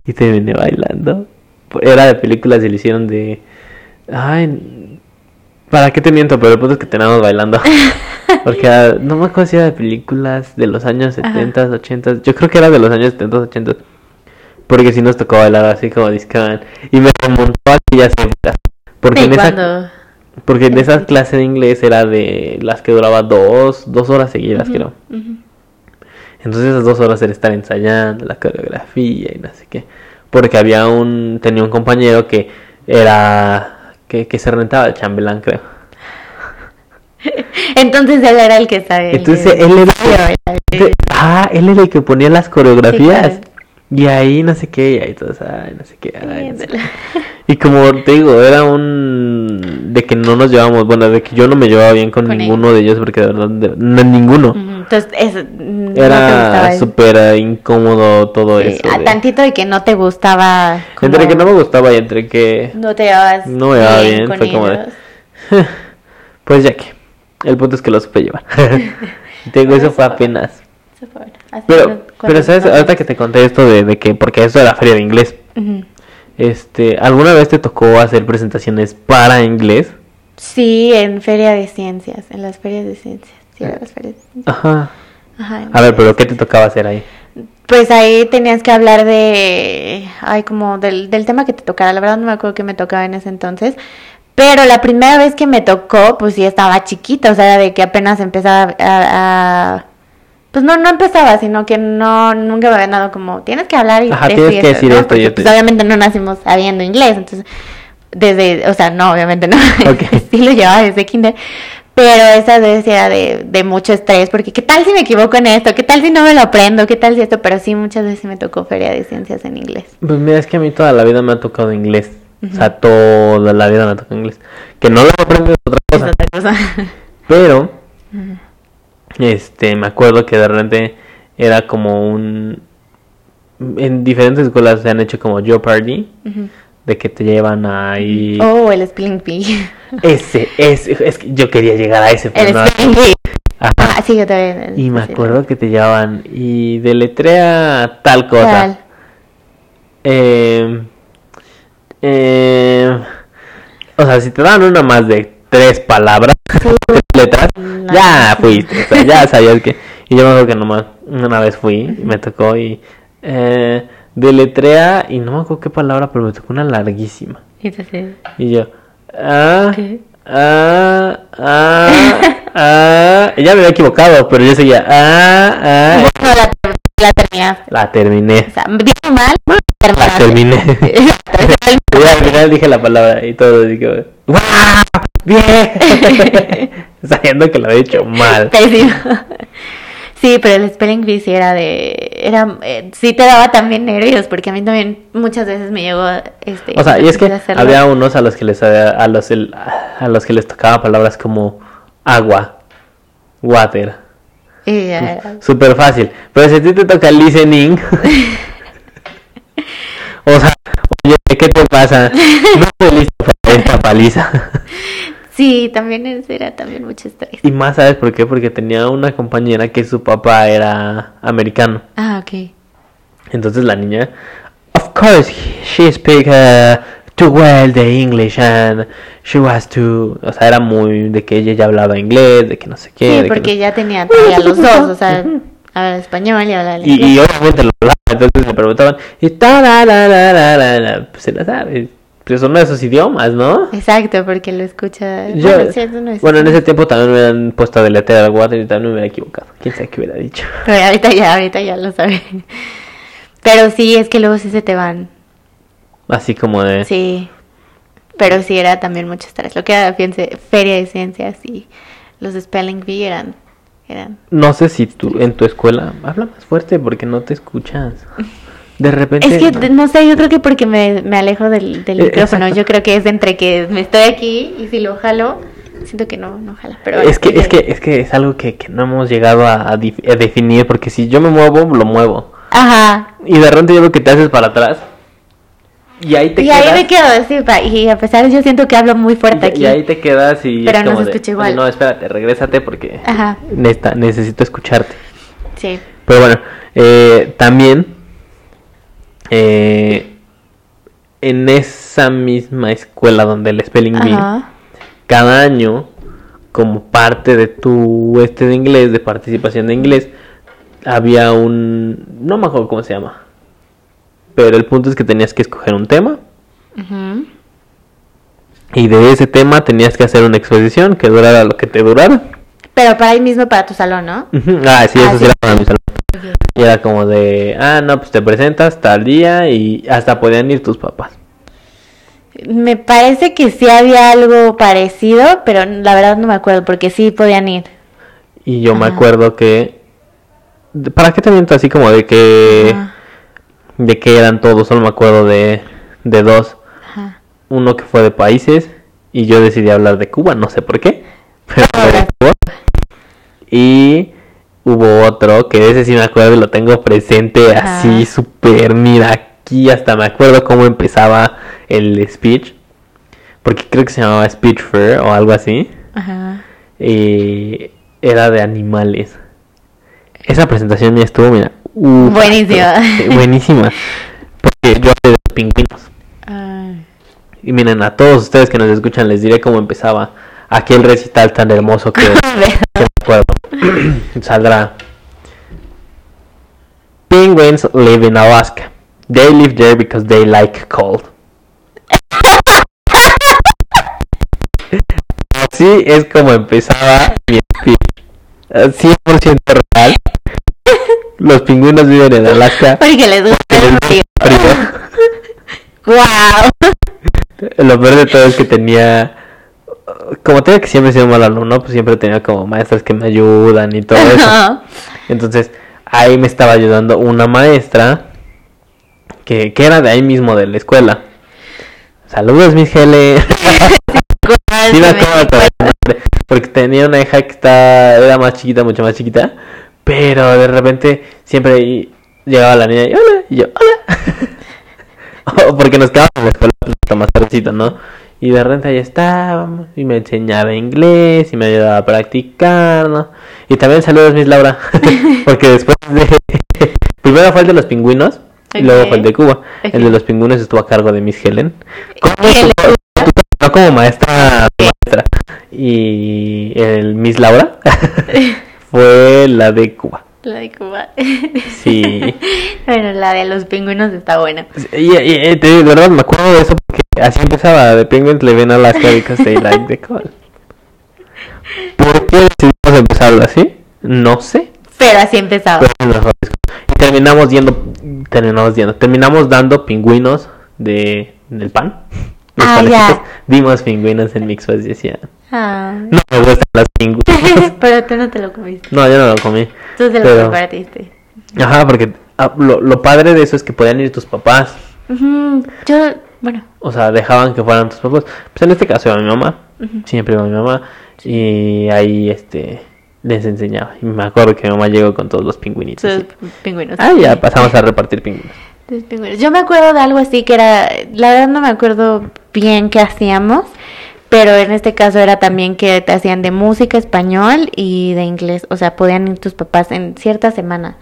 Y terminé bailando. Era de películas y le hicieron de... Ay, ¿Para qué te miento? Pero el punto es que teníamos bailando. Porque no me acuerdo si era de películas de los años Ajá. 70, 80. Yo creo que era de los años 70, 80. Porque si nos tocó bailar así como discaban. Y me remontó a aquellas épocas. Porque De en esa, cuando... porque en esa clase de inglés era de las que duraba dos, dos horas seguidas, creo. Ujú. Entonces esas dos horas era estar ensayando la coreografía y no sé qué. Porque había un, tenía un compañero que era, que, que se rentaba el chambelán, creo. Entonces él era el que sabe. Entonces él era, Sabía bailar. de- ah, él era el que ponía las coreografías. Sí, claro. Y ahí no sé qué, y ahí todos, ay, no sé qué, ay, no sé Sí, qué. Y como te digo, era un de que no nos llevábamos, bueno, de que yo no me llevaba bien con, Con ninguno de ellos porque de verdad, de- no, ninguno. Ujú, Entonces, mm, no Era eso. súper eh, incómodo todo Sí, eso. a de- tantito de que no te gustaba. Entre que no me gustaba y entre que No te llevabas no me llevaba bien, fue como de-. Pues ya que. El punto es que lo supe llevar. Te digo, eso fue apenas. Eso fue Pero, pero sabes, ahorita que te conté esto de, de que, porque eso era feria de inglés, este, ¿alguna vez te tocó hacer presentaciones para inglés? Sí, en feria de ciencias, en las ferias de ciencias. Sí, eran las ferias de. Ajá. Ajá, A ver, pero ¿qué te tocaba hacer ahí? Pues ahí tenías que hablar de, ay, como del, del tema que te tocara. La verdad no me acuerdo qué me tocaba en ese entonces. Pero la primera vez que me tocó, pues sí estaba chiquita, o sea, de que apenas empezaba a, a- pues no, no empezaba, sino que no, nunca me habían dado como, tienes que hablar y Ajá, tienes que esto", decir ¿no? esto y Porque, esto. pues obviamente no nacimos sabiendo inglés, entonces, desde, o sea, no, obviamente no, sí lo llevaba desde kinder, pero esa vez era de, de mucho estrés, porque qué tal si me equivoco en esto, qué tal si no me lo aprendo, qué tal si esto, pero sí muchas veces me tocó feria de ciencias en inglés. Pues mira, es que a mí toda la vida me ha tocado inglés. O sea, toda la vida me ha tocado inglés. Que no lo aprendo es otra Es cosa. otra cosa. Pero, este, me acuerdo que de repente era como un... En diferentes escuelas se han hecho como Jeopardy, Ujú. De que te llevan ahí... Oh, el Spelling Bee. Ese, ese, es que yo quería llegar a ese, pero El no. Spelling Bee. Ajá. Ah, sí, yo también. Y me acuerdo que te llevaban y deletrea tal cosa. ¿Cuál? Eh, eh, o sea, si te dan una más de tres palabras, tres letras, No. ya fuiste, o sea, ya sabías que. Y yo me acuerdo que nomás una vez fui, y me tocó y eh, deletrea y no me acuerdo qué palabra, pero me tocó una larguísima. Entonces, Y yo, ah, ¿qué? ah, ah, ah, y ya me había equivocado, pero yo seguía, ah, ah, No, la, la terminaste. la terminé, O sea, dije mal, la terminé. Y al final dije la palabra y todo, y digo, ¡guau! ¡Bien! Sabiendo que lo había hecho mal. Pésimo. Sí, pero el spelling bee sí era de, era, eh, sí te daba también nervios, porque a mí también muchas veces me llegó, este. O sea, y es que hacerlo. había unos a los que les a los el- a los que les tocaba palabras como agua, water, Y ya era- súper fácil. Pero si a ti te toca listening, o sea, oye, ¿qué te pasa? No estoy listo para esta paliza. Sí, también era también mucho estrés. Y más, ¿sabes por qué? Porque tenía una compañera que su papá era americano. Ah, ok. Entonces la niña, of course, she speak uh, too well the English and she was to, o sea, era muy de que ella ya hablaba inglés, de que no sé qué. Sí, que porque no- ya tenía, tenía los dos, o sea, habla español y habla y, inglés. y obviamente lo hablaba, entonces me preguntaban y ta la la la la la, pues se la sabe, pues son de esos idiomas, ¿no? Exacto, porque lo escucha. Yo- bueno, cierto, no es- bueno, en ese tiempo también me hubieran puesto a deletrear al water y también me hubiera equivocado. ¿Quién sabe qué hubiera dicho? Pero ahorita ya, ahorita ya lo sabe. Pero sí, es que luego sí se te van. Así como de... Sí. Pero sí era también mucho estrés. Lo que era fíjense, feria de ciencias y los spelling bee eran, eran. No sé si tú en tu escuela habla más fuerte porque no te escuchas. De repente. Es que de- no sé, yo creo que porque me, me alejo del, del Eh, micrófono. exacto. Yo creo que es entre que me estoy aquí y si lo jalo, siento que no, no jala. Pero es que es que es que es algo que, que no hemos llegado a, definir porque si yo me muevo lo muevo Ajá. y de repente yo veo que te haces para atrás y ahí te Y quedas ahí me quedo, sí, pa- y a pesar yo siento que hablo muy fuerte y, aquí. y ahí te quedas y Pero es no se de, escucha igual. "Oye, no espérate regrésate porque Ajá. necesito escucharte Sí. pero bueno eh, también eh, en esa misma escuela donde el spelling bee cada año, como parte de tu este de inglés, de participación de inglés, había un... no me acuerdo cómo se llama. Pero el punto es que tenías que escoger un tema. Y de ese tema tenías que hacer una exposición que durara lo que te durara. Pero para ahí mismo, para tu salón, ¿no? Ah, sí, Ah, eso sí sí. era para mi salón. Y era como de, ah, no, pues te presentas tal día y hasta podían ir tus papás. Me parece que sí había algo parecido, pero la verdad no me acuerdo, porque sí podían ir. Y yo me acuerdo que... ¿Para qué te miento así como de que... Ajá. De que eran todos, solo me acuerdo de, de dos. Ajá. Uno que fue de países y yo decidí hablar de Cuba, no sé por qué. Pero de Cuba. Y hubo otro que de ese sí me acuerdo lo tengo presente Ajá. así súper, mira, aquí hasta me acuerdo cómo empezaba el speech. Porque creo que se llamaba Speech Fair o algo así. Ajá. Y era de animales. Esa presentación mía estuvo, mira. uf, Buenísima. sí, buenísima. Porque yo hablé de los pingüinos. Ay. Y miren, a todos ustedes que nos escuchan les diré cómo empezaba aquel recital tan hermoso que, que me acuerdo. Saldrá. Penguins live in Alaska. They live there because they like cold. Así es como empezaba mi speech. 100% real. Los pingüinos viven en Alaska. Porque les gusta porque el les frío. gusta el frío. Wow. Lo peor de todo es que tenía. Como tenía que siempre he sido mal alumno, pues siempre tenía como maestras que me ayudan y todo eso. Entonces, ahí me estaba ayudando una maestra que, que era de ahí mismo de la escuela. Saludos. Sí, me acuerdo el nombre, Porque tenía una hija que está, era más chiquita, mucho más chiquita. Pero de repente siempre llegaba la niña y hola, y yo, hola. O porque nos quedábamos en la escuela más tardecito, ¿no? Y de repente ahí estábamos y me enseñaba inglés y me ayudaba a practicar, ¿no? Y también saludos, Miss Laura. porque después de... Primero fue el de los pingüinos y luego fue el de Cuba. El de los pingüinos estuvo a cargo de Miss Helen. ¿Cómo? No como maestra, maestra. Y el Miss Laura fue la de Cuba. La de Cuba. Sí. bueno, la de los pingüinos está buena. Y, y- y te digo, de verdad me acuerdo de eso así empezaba. De Penguins le ven a las because they like the cold. ¿Por qué decidimos empezarlo así? No sé. Pero así empezaba. Pero. Y terminamos yendo, terminamos yendo, terminamos dando pingüinos de, del pan. Los Ah, ya. Dimos pingüinos en Mixos y decía, Ah. no me gustan las pingüinos. Pero tú no te lo comiste. no, yo no lo comí. Tú te lo Pero- compartiste. Ajá, porque ah, lo, lo padre de eso es que podían ir tus papás. Ujú, Yo, bueno. O sea, dejaban que fueran tus papás. Pues en este caso iba mi mamá. Siempre iba mi mamá. Y ahí, este, les enseñaba. Y me acuerdo que mi mamá llegó con todos los pingüinitos. Así. pingüinos. Ah, ya pasamos a repartir pingüinos. Yo me acuerdo de algo así que era, la verdad no me acuerdo bien qué hacíamos, pero en este caso era también que te hacían de música español y de inglés, o sea, podían ir tus papás en cierta semana.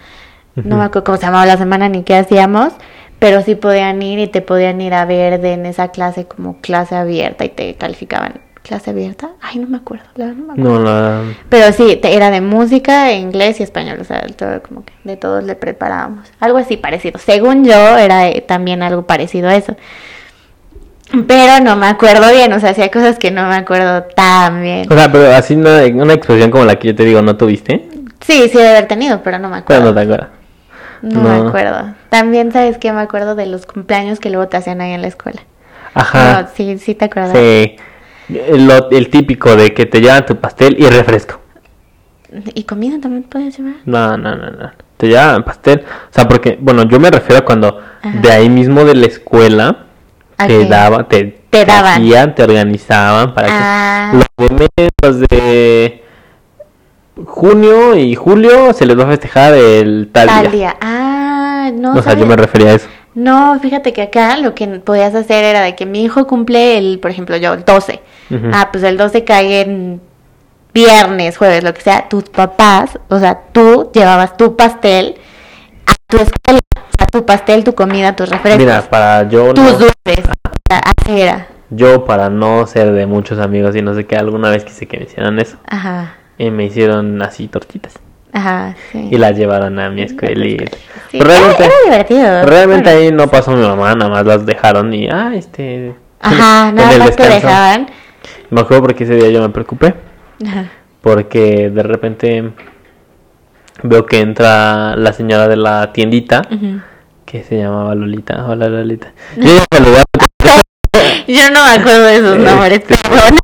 No me acuerdo cómo se llamaba la semana ni qué hacíamos, pero sí podían ir y te podían ir a ver de en esa clase como clase abierta y te calificaban. ¿Clase abierta? Ay, no me acuerdo, la verdad no me acuerdo. No, la... Pero sí, te- era de música, inglés y español, o sea, todo como que de todos le preparábamos. Algo así parecido. Según yo, era eh, también algo parecido a eso. Pero no me acuerdo bien, o sea, hacía cosas que no me acuerdo tan bien. O sea, pero así una, una expresión como la que yo te digo, ¿no tuviste? Sí, sí, de haber tenido, pero no me Pero acuerdo. no te acuerdas. No, me acuerdo. También, ¿sabes qué? Me acuerdo de los cumpleaños que luego te hacían ahí en la escuela. Ajá. No, sí, sí te acuerdas. Sí. El, lo- el típico de que te llevan tu pastel y refresco. ¿Y comida también puedes llevar? No, no, no, no. Te llevan pastel. O sea, porque, bueno, yo me refiero a cuando Ajá. de ahí mismo de la escuela te daban, te, Te daban. hacían, te organizaban para Ah. que los de mes, los de junio y julio se les va a festejar el tal, Tal día. día. Ah, no. O sea, yo me refería a eso. No, fíjate que acá lo que podías hacer era de que mi hijo cumple el, por ejemplo, yo, el 12. Ujú. Ah, pues el 12 cae en viernes, jueves, lo que sea. Tus papás, o sea, tú llevabas tu pastel a tu escuela. O sea, tu pastel, tu comida, tus refrescos, Mira, para yo tus no- dulces. Así era. yo para no ser de muchos amigos y no sé qué, alguna vez quise que me hicieran eso. Ajá. Y me hicieron así tortitas. Ajá, sí. Y las llevaron a mi escuela. y- Sí, realmente, era, era divertido. realmente Bueno. ahí no pasó mi mamá, nada más las dejaron y, ah, este... Ajá, nada más te dejaban. Me acuerdo porque ese día yo me preocupé. Ajá. Porque de repente veo que entra la señora de la tiendita Ujú. que se llamaba Lolita. Hola Lolita. Yo no me acuerdo de esos nombres, perdón.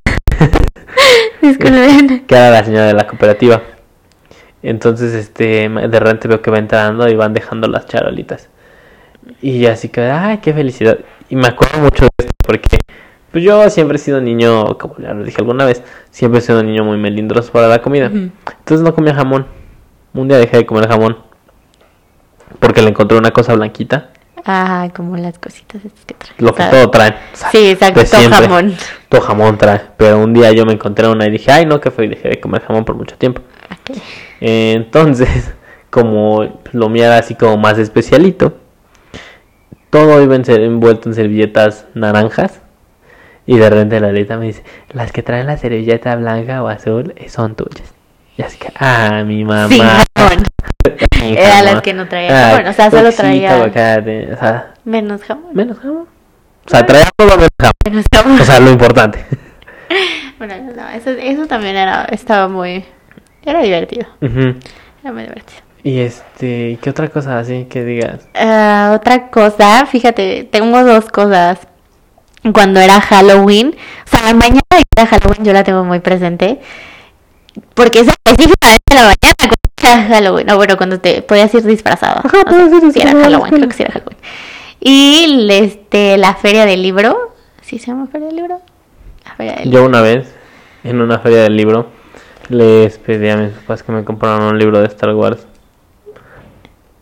Disculpen. que era la señora de la cooperativa. Entonces, este, de repente veo que va entrando y van dejando las charolitas. Y así que, ay, qué felicidad. Y me acuerdo mucho de esto porque pues yo siempre he sido niño, como ya lo dije alguna vez, siempre he sido un niño muy melindroso para la comida. Entonces no comía jamón. Un día dejé de comer jamón. Porque le encontré una cosa blanquita. Ajá, como las cositas estas que traen. Lo que todo traen. o sea, Sí, exacto, todo siempre. jamón. Todo jamón trae. Pero un día yo me encontré una y dije, ay no, que fue. Y dejé de comer jamón por mucho tiempo. Ok. Entonces, como lo mío era así como más especialito, todo iba en ser- envuelto en servilletas naranjas. Y de repente la Lolita me dice, las que traen la servilleta blanca o azul eh, son tuyas. Y así que, ah, mi mamá. Jamón. Era las que no traía Ah, jamón, o sea, solo traía- aguacate, o sea, Menos jamón. menos jamón. O sea, traía todo menos jamón. Menos jamón. O sea, lo importante. Bueno, no, eso, eso también era, estaba muy, era divertido, Ujú. era muy divertido. Y este, ¿qué otra cosa así que digas? Ah, otra cosa, fíjate, tengo dos cosas. Cuando era Halloween, o sea, la mañana de Halloween yo la tengo muy presente. Porque es específicamente la mañana Halloween. No, bueno, cuando te podías ir disfrazado. Ajá, puedes ir sí era Halloween, creo que sí era Halloween. Y este, la feria del libro. ¿Sí se llama feria del libro? La feria del Yo una vez, en una feria del libro, les pedí a mis papás que me compraran un libro de Star Wars.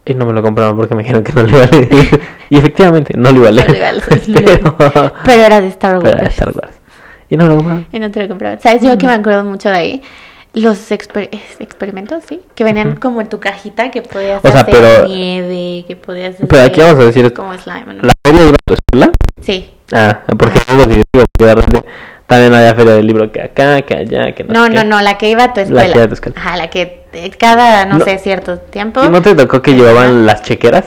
Y no me lo compraron porque me dijeron que no lo iba a leer. y efectivamente, no lo iba a leer. No lo iba a leer. pero, Pero era de Star pero era de Wars. Star Wars. Y no me lo compraron. Y no te lo compraban. ¿Sabes? Yo que me acuerdo mucho de ahí. Los exper- experimentos, sí. Que venían Ujú. como en tu cajita, que podías O sea, hacer pero- nieve, que podías hacer... Pero aquí vamos a decir. Como slime, ¿no? ¿La feria iba a tu escuela? Sí. Ah, porque es lo que yo digo, porque de repente también había feria del libro que acá, que allá, que no No, sé no, qué. no, la que iba a tu La escuela. que iba a tu escuela. Ajá, la que eh, cada, no, No. sé, cierto tiempo. ¿Y no te tocó que llevaban las chequeras?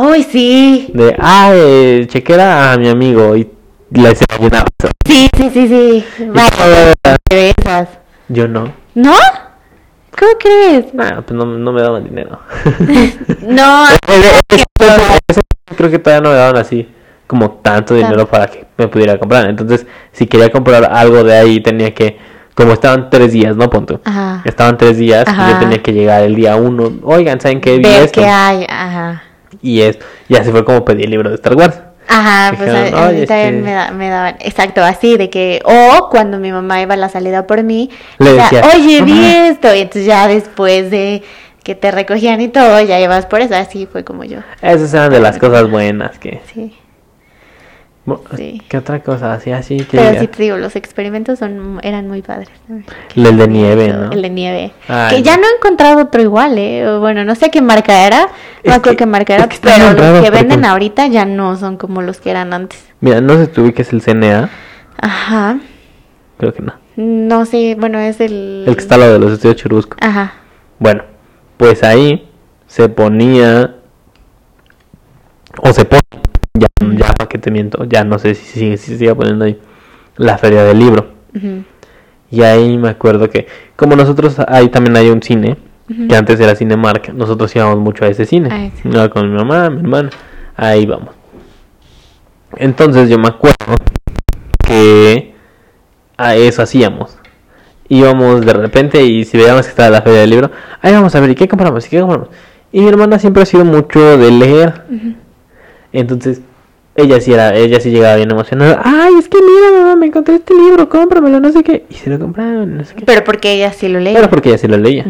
Uy, sí. De, ah, eh, chequera a mi amigo y la se la llenaba. Sí, sí, sí, sí. Todo- de esas. Yo no. ¿No? ¿Cómo crees? Nah, pues no, no me daban dinero. No. Creo que todavía no me daban así como tanto dinero para que me pudiera comprar. Entonces, si quería comprar algo de ahí, tenía que, como estaban tres días, ¿no? Punto. Ajá. Estaban tres días y yo tenía que llegar el día uno. Oigan, ¿saben qué día Ver es? qué hay. Ajá. Y es, y así fue como pedí el libro de Star Wars. Ajá, pues a, a "Oye, mí también este- me, da- me daban, exacto, así, de que, o cuando mi mamá iba a la salida por mí, Le decía, decía, oye, vi esto, y entonces ya después de que te recogían y todo, ya ibas por eso, así fue como yo, Esas eran de las cosas buenas que... sí. Sí. ¿Qué otra cosa? Así, así que... Pero sí te digo, los experimentos son, eran muy padres. El de nieve, ¿no? El de nieve. Ay, que ya no. no he encontrado otro igual, ¿eh? Bueno, no sé qué marca era, no acuerdo que- qué marca era, que pero los que porque- venden ahorita ya no son como los que eran antes. Mira, no sé si tú ubiques el CNA. Ajá. Creo que no. No sé, bueno, es el... El que está lado de los estudios Churubusco. Ajá. Bueno, pues ahí se ponía... O se pone... Ya, ya para que te miento. Ya no sé si sigue, si sigue poniendo ahí. La feria del libro. Ujú. Y ahí me acuerdo que... Como nosotros... Ahí también hay un cine. Ujú. Que antes era Cinemark. Nosotros íbamos mucho a ese cine. Ah, sí. Con mi mamá, mi hermana. Ahí vamos. Entonces yo me acuerdo que a eso hacíamos. Íbamos de repente y si veíamos que estaba la feria del libro, ahí vamos a ver, ¿y qué compramos? ¿Y qué compramos? Y mi hermana siempre ha sido mucho de leer. Ujú. Entonces, ella sí era, ella sí llegaba bien emocionada. Ay, es que mira, mamá, me encontré este libro, cómpramelo, no sé qué. Y se lo compraban, no sé qué. Pero porque ella sí lo lee. Pero porque ella sí lo leía.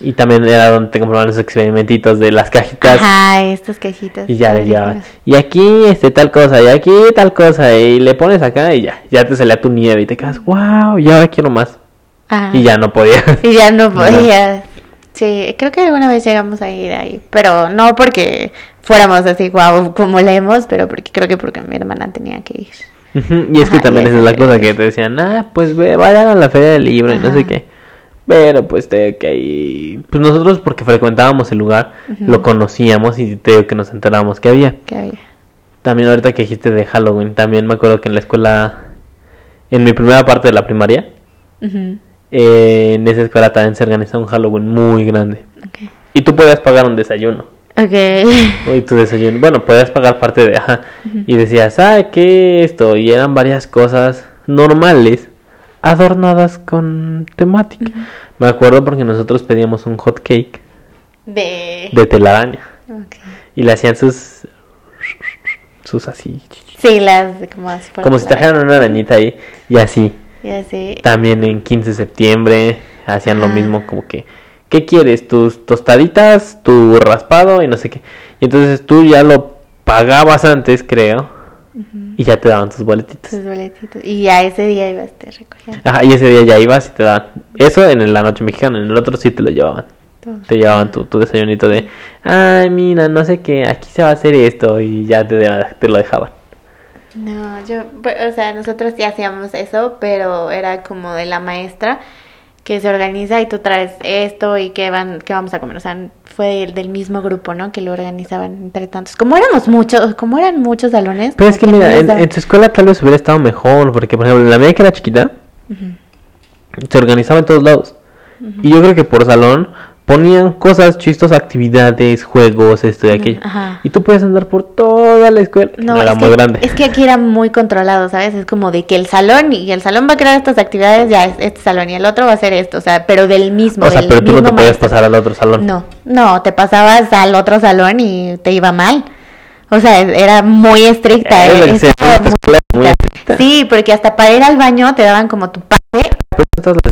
Y también era donde te compraban los experimentitos de las cajitas. Ajá, estas cajitas. Y ya le llevabas. Y aquí este tal cosa, y aquí tal cosa, y le pones acá y ya, ya te salía tu nieve y te quedas, wow, y ahora quiero más. Ajá. Y ya no podías. Y ya no podía. Sí, creo que alguna vez llegamos a ir ahí, pero no porque fuéramos así, guau, como leemos, pero porque creo que porque mi hermana tenía que ir. Y es que Ajá, también esa es la cosa que te decían, ah, pues ve, vayan a la feria del libro y no sé qué. Pero pues te que ahí, pues nosotros porque frecuentábamos el lugar, lo conocíamos y te digo que nos enterábamos que había. ¿Qué había? También ahorita que dijiste de Halloween, también me acuerdo que en la escuela, en mi primera parte de la primaria, eh, en esa escuela también se organizaba un Halloween muy grande. Y tú podías pagar un desayuno. Ok. Y tu desayuno, bueno, podías pagar parte de, ajá, y decías, ah, ¿qué esto? Y eran varias cosas normales, adornadas con temática. Me acuerdo porque nosotros pedíamos un hot cake De... de telaraña ok. y le hacían sus, sus así, Sí, las como así por como si trajeran una arañita ahí y así. Y así. También en 15 de septiembre hacían lo mismo, como que, ¿qué quieres? Tus tostaditas, tu raspado y no sé qué. Y entonces tú ya lo pagabas antes, creo, y ya te daban tus boletitos. Sus boletitos. Y ya ese día ibas te recogiendo Ajá, y ese día ya ibas y te daban. Eso en la noche mexicana, en el otro sí te lo llevaban. todo. Te llevaban tu, tu desayunito de, ay, mira, no sé qué, aquí se va a hacer esto, y ya te, te lo dejaban. No, yo, pues, o sea, nosotros sí hacíamos eso, pero era como de la maestra que se organiza y tú traes esto y qué van, qué vamos a comer. O sea, fue del, mismo grupo, ¿no? Que lo organizaban entre tantos. Como éramos muchos, como eran muchos salones. Pero es que mira, en, en tu escuela tal vez hubiera estado mejor, porque por ejemplo, en la mía que era chiquita, se organizaba en todos lados. Y yo creo que por salón ponían cosas chistosas, actividades, juegos, esto y aquello. Ajá. Y tú puedes andar por toda la escuela, no, No, era es muy que, grande. es que aquí era muy controlado, ¿sabes? Es como de que el salón y el salón va a crear estas actividades, ya es este salón y el otro va a hacer esto, o sea, pero del mismo. o sea, del pero tú no te podías pasar al otro salón. No, no, te pasabas al otro salón y te iba mal. O sea, era muy estricta. Eh, eh, muy estricta. Sí, porque hasta para ir al baño te daban como tu pase.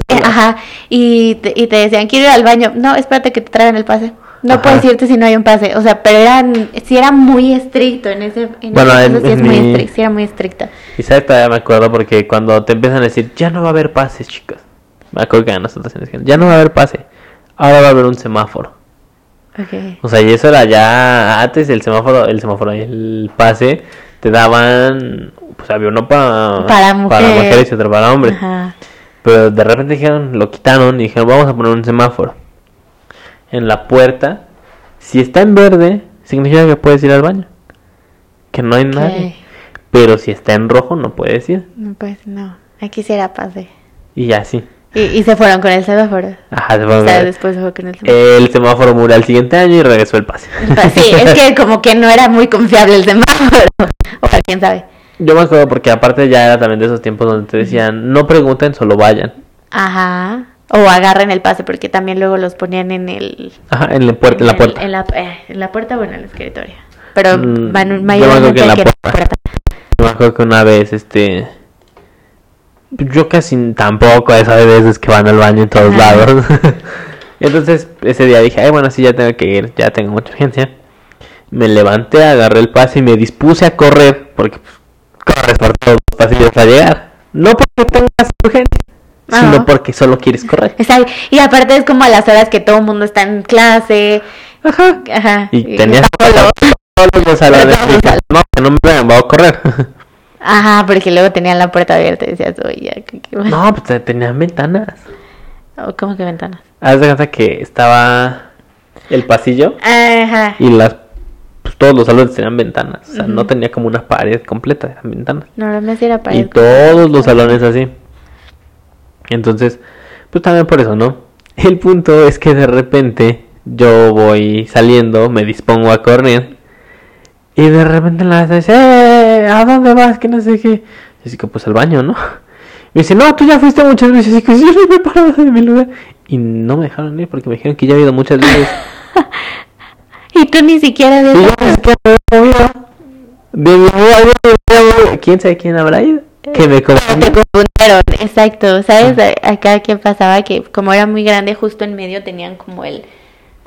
Eh, ajá, y te, y te decían, quiero ir al baño. No, espérate que te traigan el pase. No Ajá. puedes irte si no hay un pase. O sea, pero eran, sí era muy estricto en ese, en Bueno, ese en- caso sí es en muy estricto, sí era muy estricta. Y sabes, todavía me acuerdo porque cuando te empiezan a decir, ya no va a haber pases, chicos. Me acuerdo que a nosotros ya no va a haber pase. Ahora va a haber un semáforo. Okay. O sea, y eso era ya antes el semáforo, el semáforo, el pase, te daban, pues había uno pa- Para mujer. mujeres y otro para hombres. Ajá. Pero de repente dijeron, lo quitaron y dijeron, vamos a poner un semáforo. En la puerta, si está en verde, significa que puedes ir al baño. Que no hay nadie. Pero si está en rojo, no puedes ir. No, pues no. Aquí sí era pase. Y así. Y, y se fueron con el semáforo. Ajá, se O fue a sea, ver. después se fue con el semáforo. El semáforo murió al siguiente año y regresó el pase. Sí, es que como que no era muy confiable el semáforo. O sea, quién sabe. Yo me acuerdo porque aparte ya era también de esos tiempos donde te decían, no pregunten, solo vayan. Ajá. O agarren el pase, porque también luego los ponían en el. Ajá, en la puerta. En la puerta. En la, eh, en la puerta o en el escritorio. Pero Mm, mayormente acuerdo que en la puerta. puerta. Yo me acuerdo que una vez, este... Yo casi tampoco a esas veces que van al baño en todos Ajá. lados. Entonces ese día dije, ay bueno, sí, ya tengo que ir, ya tengo mucha urgencia. Me levanté, agarré el pase y me dispuse a correr, porque pues, corres por todos los pasillos para llegar. No porque tengas urgencia, Ajá. sino porque solo quieres correr. Está- Y aparte es como a las horas que todo el mundo está en clase. Ajá. Ajá. Y tenías todos los salones. No, que no me vean, voy a correr. Ajá, porque luego tenían la puerta abierta y decías, oye, ¿qué- qué va?". no, pues te- tenían ventanas. O, ¿Cómo que ventanas? Haz de cuenta que estaba el pasillo Ajá. y las todos los salones tenían ventanas. O sea, no tenía como una pared completa, eran ventanas. Normalmente era para Y todos los salones así. Entonces, pues también por eso, ¿no? El punto es que de repente yo voy saliendo, me dispongo a correr. Y de repente la dice, ¡eh! ¿A dónde vas? Que no sé qué. Y así que pues al baño, ¿no? Me dice, no, tú ya fuiste muchas veces. Y que sí, yo me he parado de mi lugar. Y no me dejaron ir porque me dijeron que ya había ido muchas veces. Y tú ni siquiera Y de yo es que me he movido. De mi lugar, ¿Quién sabe quién habrá ido? Que me confundieron, exacto, ¿sabes? A- Acá que pasaba que como era muy grande, justo en medio tenían como el,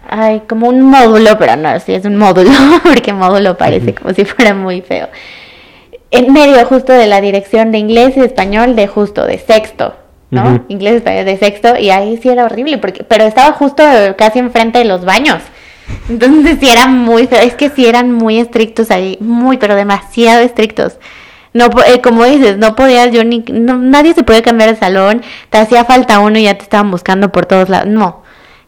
ay, como un módulo, pero no, sí es un módulo, porque módulo parece como si fuera muy feo. En medio justo de la dirección de inglés y español de justo, de sexto, ¿no? Ujú. Inglés y español de sexto, y ahí sí era horrible, porque, pero estaba justo casi enfrente de los baños. Entonces sí era muy es que sí eran muy estrictos ahí, muy, pero demasiado estrictos. No, eh, como dices, no podías, yo ni, no, nadie se podía cambiar de salón, te hacía falta uno y ya te estaban buscando por todos lados. No,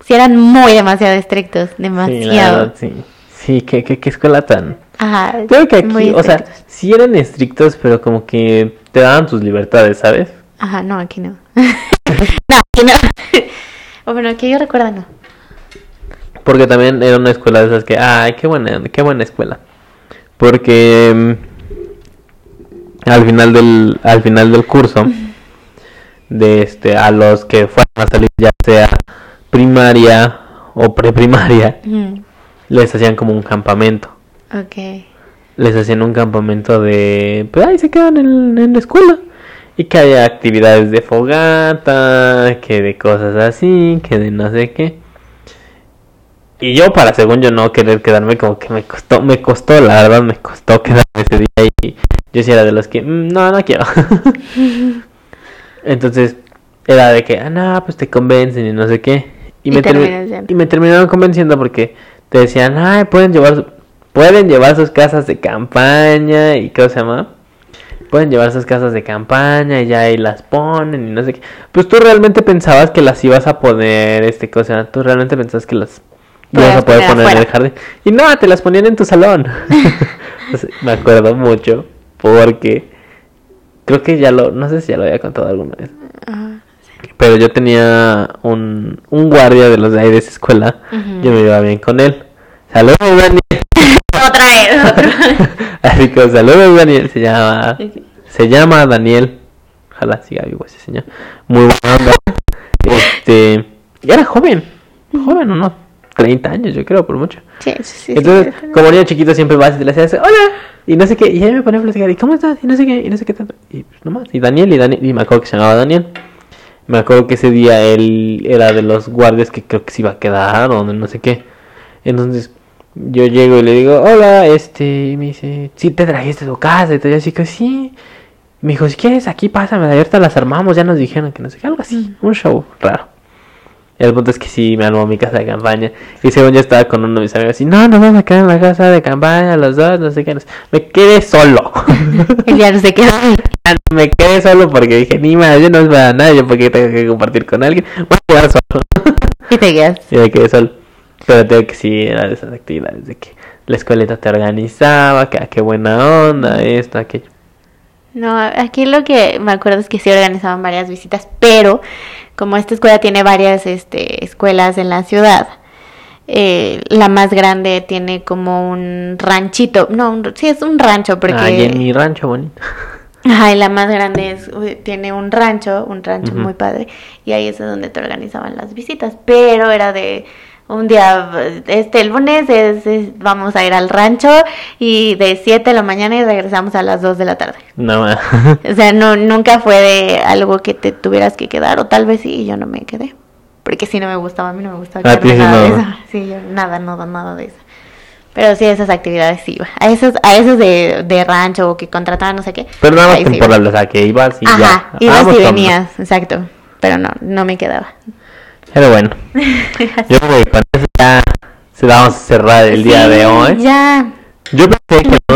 si eran muy demasiado estrictos, Sí, la demasiado. verdad, sí. Sí, ¿qué, qué, qué escuela tan... Ajá, Creo que aquí, o sea, sí eran estrictos, pero como que te daban tus libertades, ¿sabes? Ajá, no, aquí no. no, aquí no. bueno, que yo recuerdo no. Porque también era una escuela de esas que, ay, qué buena, qué buena escuela. Porque mm, al final del, al final del curso, de este, a los que fueran a salir ya sea primaria o preprimaria, Mm, les hacían como un campamento. ok. Les hacían un campamento de, pues ahí se quedan en, en la escuela. Y que haya actividades de fogata, que de cosas así, que de no sé qué. Y yo para según yo no querer quedarme como que me costó, me costó, la verdad me costó quedarme ese día y yo sí era de los que, "Mm, no, no quiero. Entonces era de que, ah, no, pues te convencen y no sé qué. Y, Y me, termi- y me terminaron convenciendo porque te decían, ay, pueden llevar, pueden llevar sus casas de campaña y ¿qué se llama? Pueden llevar sus casas de campaña y ya ahí las ponen y no sé qué. Pues tú realmente pensabas que las ibas a poner, este, cosa, tú realmente pensabas que las ibas Podías a poder poner en el jardín. Y no, te las ponían en tu salón. Me acuerdo mucho porque creo que ya lo, no sé si ya lo había contado alguna vez. Ajá. Pero yo tenía un, un guardia de los de ahí de esa escuela. Yo me iba bien con él. Saludos, Daniel. Otra vez. Así que saludos, Daniel. Se llama, se llama Daniel. Ojalá siga vivo ese señor. Muy buena onda. Este, y era joven. Joven, unos 30 años, yo creo, por mucho. Sí, sí, sí. Entonces, sí. como niño chiquito, siempre vas y te le hacías, hola, y no sé qué, y ahí me ponía a platicar, y cómo estás, y no sé qué, y no sé qué tanto, y pues nomás, y Daniel, y Daniel, y me acuerdo que se llamaba Daniel. Me acuerdo que ese día él era de los guardias que creo que se iba a quedar, o no sé qué. Entonces, yo llego y le digo, hola, este, y me dice, sí, te trajiste tu casa, y todo, y así que sí. Me dijo, si quieres, aquí pásame, ahorita las armamos, ya nos dijeron que no sé qué, algo así, un show raro. El punto es que sí, me armó mi casa de campaña. Y según yo estaba con uno de mis amigos y no, nos vamos a quedar en la casa de campaña los dos, no sé qué. no sé". Me quedé solo. Ya no se quedó. me quedé solo porque dije, ni más, yo no es para nadie, porque tengo que compartir con alguien. Voy a quedar solo. Y te quedas. y me quedé solo. Pero tengo que sí, era de esas actividades de que la escuelita te organizaba, que ah, qué buena onda, esto, aquello. No, aquí lo que me acuerdo es que sí organizaban varias visitas, pero como esta escuela tiene varias este, escuelas en la ciudad, eh, la más grande tiene como un ranchito, no, un- sí es un rancho porque... Ahí en mi rancho bonito. Ajá, y la más grande es, tiene un rancho, un rancho muy padre, y ahí es donde te organizaban las visitas, pero era de un día, este, el lunes es, es- vamos a ir al rancho y de 7 de la mañana y regresamos a las 2 de la tarde. No. O sea, no, nunca fue de algo que te tuvieras que quedar, o tal vez sí, y yo no me quedé. Porque sí no me gustaba, a mí no me gustaba A ti nada de eso. Sí, yo nada, nada, nada de eso. Pero sí, esas actividades sí iba. A esos, a esos de, de rancho o que contrataban no sé qué. Pero nada más sí temporal, o sea, que ibas y Ajá, ya. ibas Vamos, y venías, exacto. Pero no, no me quedaba. Pero bueno, yo creo que con eso ya se vamos a cerrar el día Sí, de hoy. Ya. Yo pensé que no,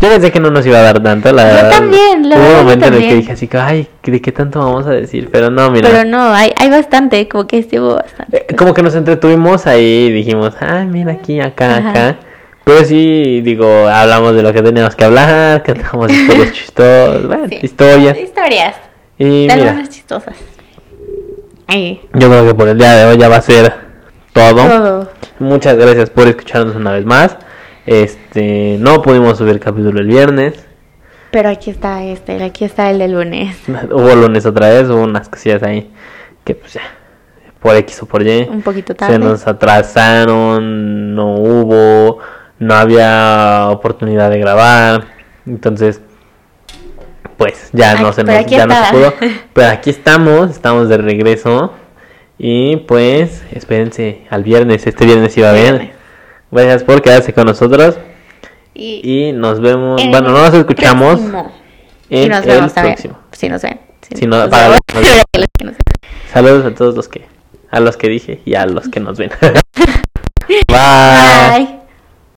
yo pensé que no nos iba a dar tanto, la Yo verdad. también, la Hubo un yo momento en el que dije así, que, ay, ¿de qué tanto vamos a decir? Pero no, mira. Pero no, hay, hay bastante, como que estuvo bastante. Eh, Como que nos entretuvimos ahí y dijimos, ay, mira aquí, acá, Ajá. acá. Pero sí, digo, hablamos de lo que teníamos que hablar, dejamos historias chistosas, bueno, Sí. historias. Historias, Y de mira, chistosas. Yo creo que por el día de hoy ya va a ser todo. todo. Muchas gracias por escucharnos una vez más. Este, no pudimos subir capítulo el viernes. Pero aquí está este, aquí está el de lunes. Hubo lunes otra vez, hubo unas cosillas ahí que pues ya, por X o por Y, Un poquito tarde. se nos atrasaron, no hubo, no había oportunidad de grabar, entonces pues ya no se nos, ya no se pudo, pero aquí estamos, estamos de regreso y pues espérense al viernes, este viernes iba bien. Viernes. Gracias por quedarse con nosotros Y, y nos vemos, en bueno, el no nos escuchamos próximo. en Y nos el vemos también. próximo. Si nos ven. Si no, nos para los. Saludos a todos los que, a los que dije y a los que nos ven. Bye. Bye.